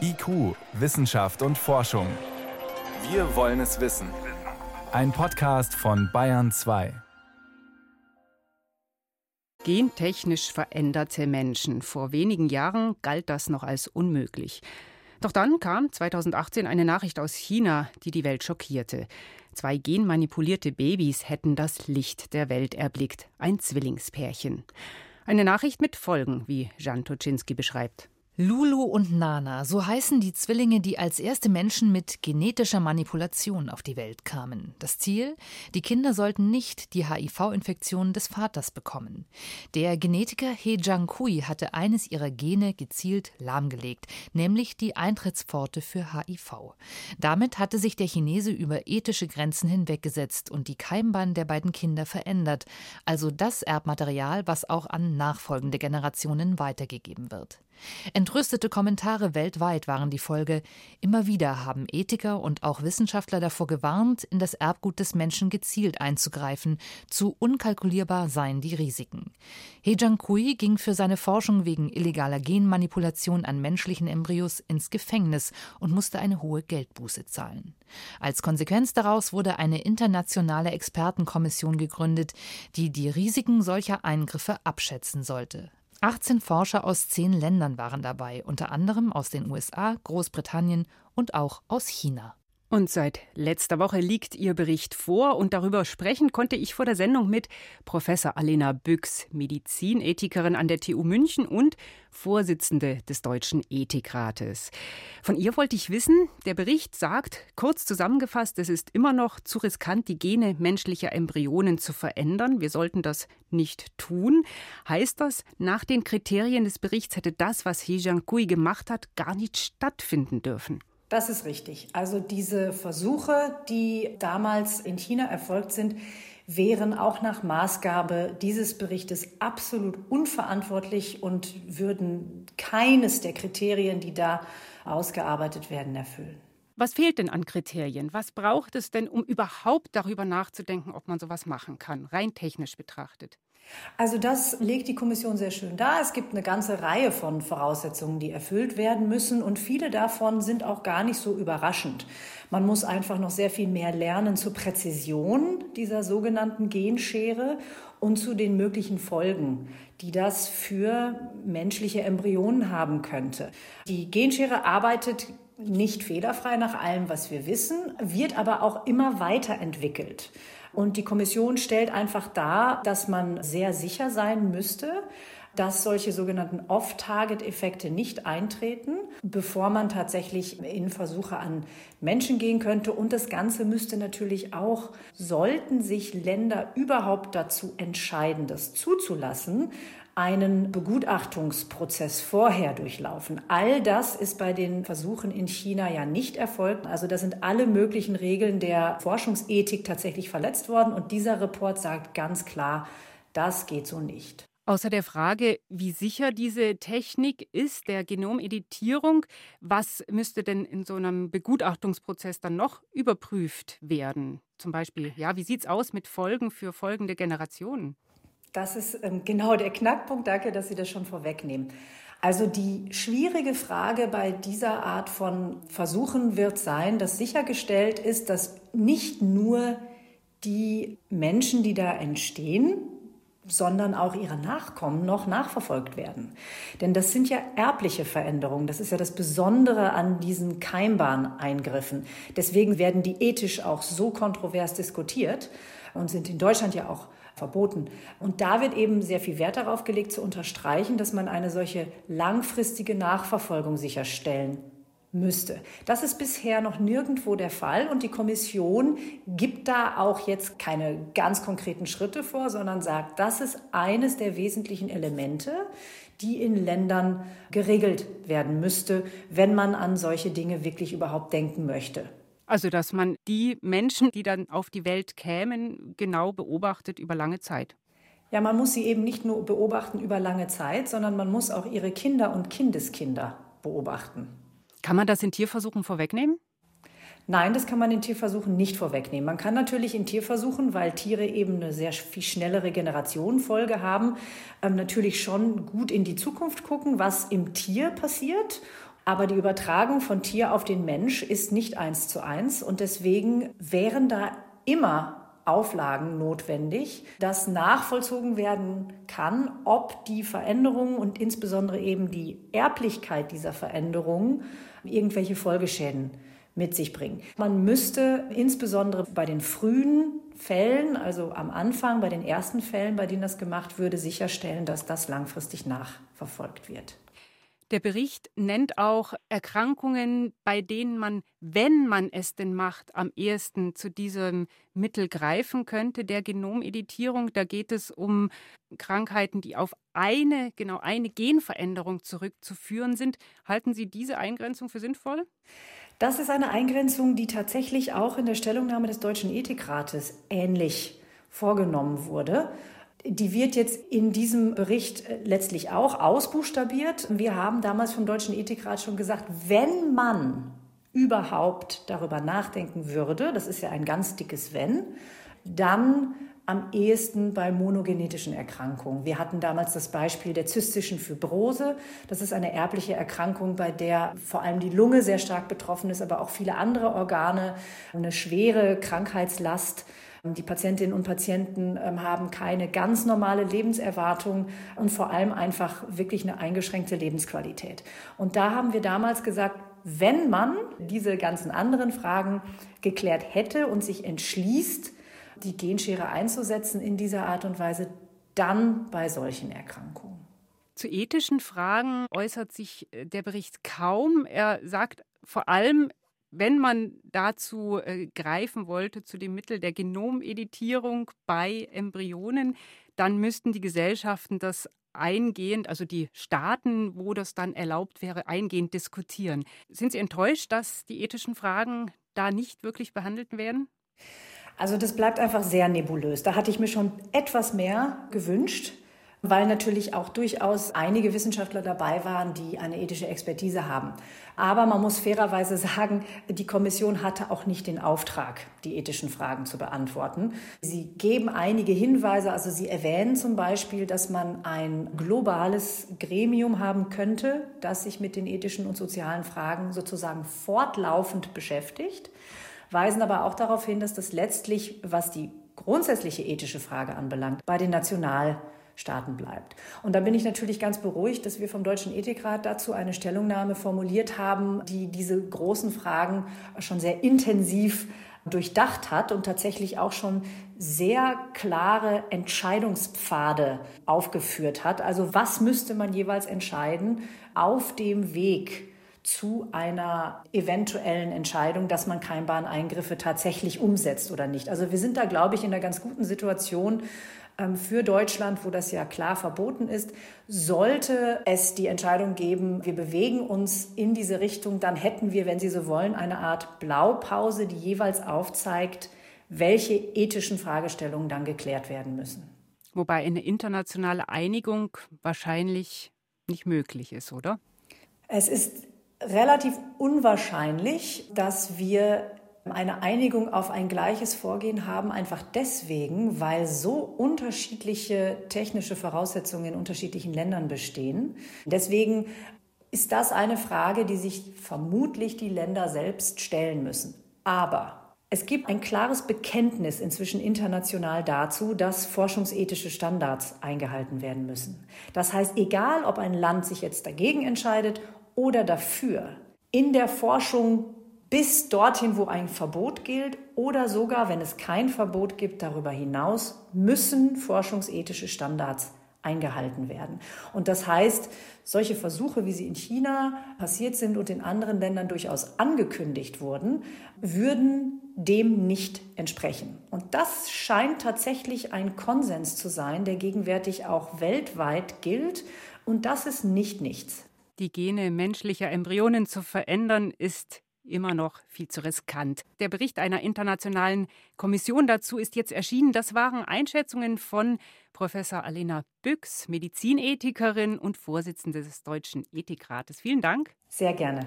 IQ, Wissenschaft und Forschung. Wir wollen es wissen. Ein Podcast von Bayern 2. Gentechnisch veränderte Menschen. Vor wenigen Jahren galt das noch als unmöglich. Doch dann kam 2018 eine Nachricht aus China, die die Welt schockierte. Zwei genmanipulierte Babys hätten das Licht der Welt erblickt, ein Zwillingspärchen. Eine Nachricht mit Folgen, wie Jan Toczynski beschreibt. Lulu und Nana, so heißen die Zwillinge, die als erste Menschen mit genetischer Manipulation auf die Welt kamen. Das Ziel? Die Kinder sollten nicht die HIV-Infektion des Vaters bekommen. Der Genetiker He Jiankui hatte eines ihrer Gene gezielt lahmgelegt, nämlich die Eintrittspforte für HIV. Damit hatte sich der Chinese über ethische Grenzen hinweggesetzt und die Keimbahn der beiden Kinder verändert, also das Erbmaterial, was auch an nachfolgende Generationen weitergegeben wird. Entrüstete Kommentare weltweit waren die Folge. Immer wieder haben Ethiker und auch Wissenschaftler davor gewarnt, in das Erbgut des Menschen gezielt einzugreifen. Zu unkalkulierbar seien die Risiken. He Jiankui ging für seine Forschung wegen illegaler Genmanipulation an menschlichen Embryos ins Gefängnis und musste eine hohe Geldbuße zahlen. Als Konsequenz daraus wurde eine internationale Expertenkommission gegründet, die die Risiken solcher Eingriffe abschätzen sollte. 18 Forscher aus zehn Ländern waren dabei, unter anderem aus den USA, Großbritannien und auch aus China. Und seit letzter Woche liegt Ihr Bericht vor und darüber sprechen konnte ich vor der Sendung mit Professor Alena Büchs, Medizinethikerin an der TU München und Vorsitzende des Deutschen Ethikrates. Von ihr wollte ich wissen, der Bericht sagt, kurz zusammengefasst, es ist immer noch zu riskant, die Gene menschlicher Embryonen zu verändern. Wir sollten das nicht tun. Heißt das, nach den Kriterien des Berichts hätte das, was He Jiankui gemacht hat, gar nicht stattfinden dürfen? Das ist richtig. Also diese Versuche, die damals in China erfolgt sind, wären auch nach Maßgabe dieses Berichtes absolut unverantwortlich und würden keines der Kriterien, die da ausgearbeitet werden, erfüllen. Was fehlt denn an Kriterien? Was braucht es denn, um überhaupt darüber nachzudenken, ob man sowas machen kann, rein technisch betrachtet? Also das legt die Kommission sehr schön dar. Es gibt eine ganze Reihe von Voraussetzungen, die erfüllt werden müssen und viele davon sind auch gar nicht so überraschend. Man muss einfach noch sehr viel mehr lernen zur Präzision dieser sogenannten Genschere und zu den möglichen Folgen, die das für menschliche Embryonen haben könnte. Die Genschere arbeitet nicht fehlerfrei nach allem, was wir wissen, wird aber auch immer weiterentwickelt. Und die Kommission stellt einfach dar, dass man sehr sicher sein müsste, dass solche sogenannten Off-Target-Effekte nicht eintreten, bevor man tatsächlich in Versuche an Menschen gehen könnte. Und das Ganze müsste natürlich auch, sollten sich Länder überhaupt dazu entscheiden, das zuzulassen, einen Begutachtungsprozess vorher durchlaufen. All das ist bei den Versuchen in China ja nicht erfolgt. Also da sind alle möglichen Regeln der Forschungsethik tatsächlich verletzt worden. Und dieser Report sagt ganz klar, das geht so nicht. Außer der Frage, wie sicher diese Technik ist, der Genomeditierung, was müsste denn in so einem Begutachtungsprozess dann noch überprüft werden? Zum Beispiel, ja, wie sieht es aus mit Folgen für folgende Generationen? Das ist ähm, genau der Knackpunkt. Danke, dass Sie das schon vorwegnehmen. Also die schwierige Frage bei dieser Art von Versuchen wird sein, dass sichergestellt ist, dass nicht nur die Menschen, die da entstehen, sondern auch ihre Nachkommen noch nachverfolgt werden. Denn das sind ja erbliche Veränderungen. Das ist ja das Besondere an diesen Keimbahneingriffen. Deswegen werden die ethisch auch so kontrovers diskutiert und sind in Deutschland ja auch verboten. Und da wird eben sehr viel Wert darauf gelegt, zu unterstreichen, dass man eine solche langfristige Nachverfolgung sicherstellen müsste. Das ist bisher noch nirgendwo der Fall und die Kommission gibt da auch jetzt keine ganz konkreten Schritte vor, sondern sagt, das ist eines der wesentlichen Elemente, die in Ländern geregelt werden müsste, wenn man an solche Dinge wirklich überhaupt denken möchte. Also, dass man die Menschen, die dann auf die Welt kämen, genau beobachtet über lange Zeit. Ja, man muss sie eben nicht nur beobachten über lange Zeit, sondern man muss auch ihre Kinder und Kindeskinder beobachten. Kann man das in Tierversuchen vorwegnehmen? Nein, das kann man in Tierversuchen nicht vorwegnehmen. Man kann natürlich in Tierversuchen, weil Tiere eben eine sehr viel schnellere Generationenfolge haben, ähm, natürlich schon gut in die Zukunft gucken, was im Tier passiert Aber die Übertragung von Tier auf den Mensch ist nicht eins zu eins und deswegen wären da immer Auflagen notwendig, dass nachvollzogen werden kann, ob die Veränderungen und insbesondere eben die Erblichkeit dieser Veränderungen irgendwelche Folgeschäden mit sich bringen. Man müsste insbesondere bei den frühen Fällen, also am Anfang, bei den ersten Fällen, bei denen das gemacht würde, sicherstellen, dass das langfristig nachverfolgt wird. Der Bericht nennt auch Erkrankungen, bei denen man, wenn man es denn macht, am ehesten zu diesem Mittel greifen könnte, der Genomeditierung. Da geht es um Krankheiten, die auf eine, genau eine Genveränderung zurückzuführen sind. Halten Sie diese Eingrenzung für sinnvoll? Das ist eine Eingrenzung, die tatsächlich auch in der Stellungnahme des Deutschen Ethikrates ähnlich vorgenommen wurde. Die wird jetzt in diesem Bericht äh, letztlich auch ausbuchstabiert. Wir haben damals vom Deutschen Ethikrat schon gesagt, wenn man überhaupt darüber nachdenken würde, das ist ja ein ganz dickes Wenn, dann am ehesten bei monogenetischen Erkrankungen. Wir hatten damals das Beispiel der zystischen Fibrose. Das ist eine erbliche Erkrankung, bei der vor allem die Lunge sehr stark betroffen ist, aber auch viele andere Organe, eine schwere Krankheitslast die Patientinnen und Patienten ähm, haben keine ganz normale Lebenserwartung und vor allem einfach wirklich eine eingeschränkte Lebensqualität. Und da haben wir damals gesagt, wenn man diese ganzen anderen Fragen geklärt hätte und sich entschließt, die Genschere einzusetzen in dieser Art und Weise, dann bei solchen Erkrankungen. Zu ethischen Fragen äußert sich äh, der Bericht kaum. Er sagt vor allem, wenn man dazu äh, greifen wollte, zu dem Mittel der Genomeditierung bei Embryonen, dann müssten die Gesellschaften das eingehend, also die Staaten, wo das dann erlaubt wäre, eingehend diskutieren. Sind Sie enttäuscht, dass die ethischen Fragen da nicht wirklich behandelt werden? Also das bleibt einfach sehr nebulös. Da hatte ich mir schon etwas mehr gewünscht weil natürlich auch durchaus einige Wissenschaftler dabei waren, die eine ethische Expertise haben. Aber man muss fairerweise sagen, die Kommission hatte auch nicht den Auftrag, die ethischen Fragen zu beantworten. Sie geben einige Hinweise, also sie erwähnen zum Beispiel, dass man ein globales Gremium haben könnte, das sich mit den ethischen und sozialen Fragen sozusagen fortlaufend beschäftigt, weisen aber auch darauf hin, dass das letztlich, was die grundsätzliche ethische Frage anbelangt, bei den National Staaten bleibt. Und da bin ich natürlich ganz beruhigt, dass wir vom Deutschen Ethikrat dazu eine Stellungnahme formuliert haben, die diese großen Fragen schon sehr intensiv durchdacht hat und tatsächlich auch schon sehr klare Entscheidungspfade aufgeführt hat. Also was müsste man jeweils entscheiden auf dem Weg zu einer eventuellen Entscheidung, dass man Keimbahneingriffe tatsächlich umsetzt oder nicht. Also wir sind da, glaube ich, in einer ganz guten Situation, für Deutschland, wo das ja klar verboten ist, sollte es die Entscheidung geben, wir bewegen uns in diese Richtung, dann hätten wir, wenn Sie so wollen, eine Art Blaupause, die jeweils aufzeigt, welche ethischen Fragestellungen dann geklärt werden müssen. Wobei eine internationale Einigung wahrscheinlich nicht möglich ist, oder? Es ist relativ unwahrscheinlich, dass wir eine Einigung auf ein gleiches Vorgehen haben, einfach deswegen, weil so unterschiedliche technische Voraussetzungen in unterschiedlichen Ländern bestehen. Deswegen ist das eine Frage, die sich vermutlich die Länder selbst stellen müssen. Aber es gibt ein klares Bekenntnis inzwischen international dazu, dass forschungsethische Standards eingehalten werden müssen. Das heißt, egal ob ein Land sich jetzt dagegen entscheidet oder dafür, in der Forschung bis dorthin, wo ein Verbot gilt oder sogar, wenn es kein Verbot gibt, darüber hinaus müssen forschungsethische Standards eingehalten werden. Und das heißt, solche Versuche, wie sie in China passiert sind und in anderen Ländern durchaus angekündigt wurden, würden dem nicht entsprechen. Und das scheint tatsächlich ein Konsens zu sein, der gegenwärtig auch weltweit gilt. Und das ist nicht nichts. Die Gene menschlicher Embryonen zu verändern, ist immer noch viel zu riskant. Der Bericht einer internationalen Kommission dazu ist jetzt erschienen. Das waren Einschätzungen von Professor Alena Büchs, Medizinethikerin und Vorsitzende des Deutschen Ethikrates. Vielen Dank. Sehr gerne.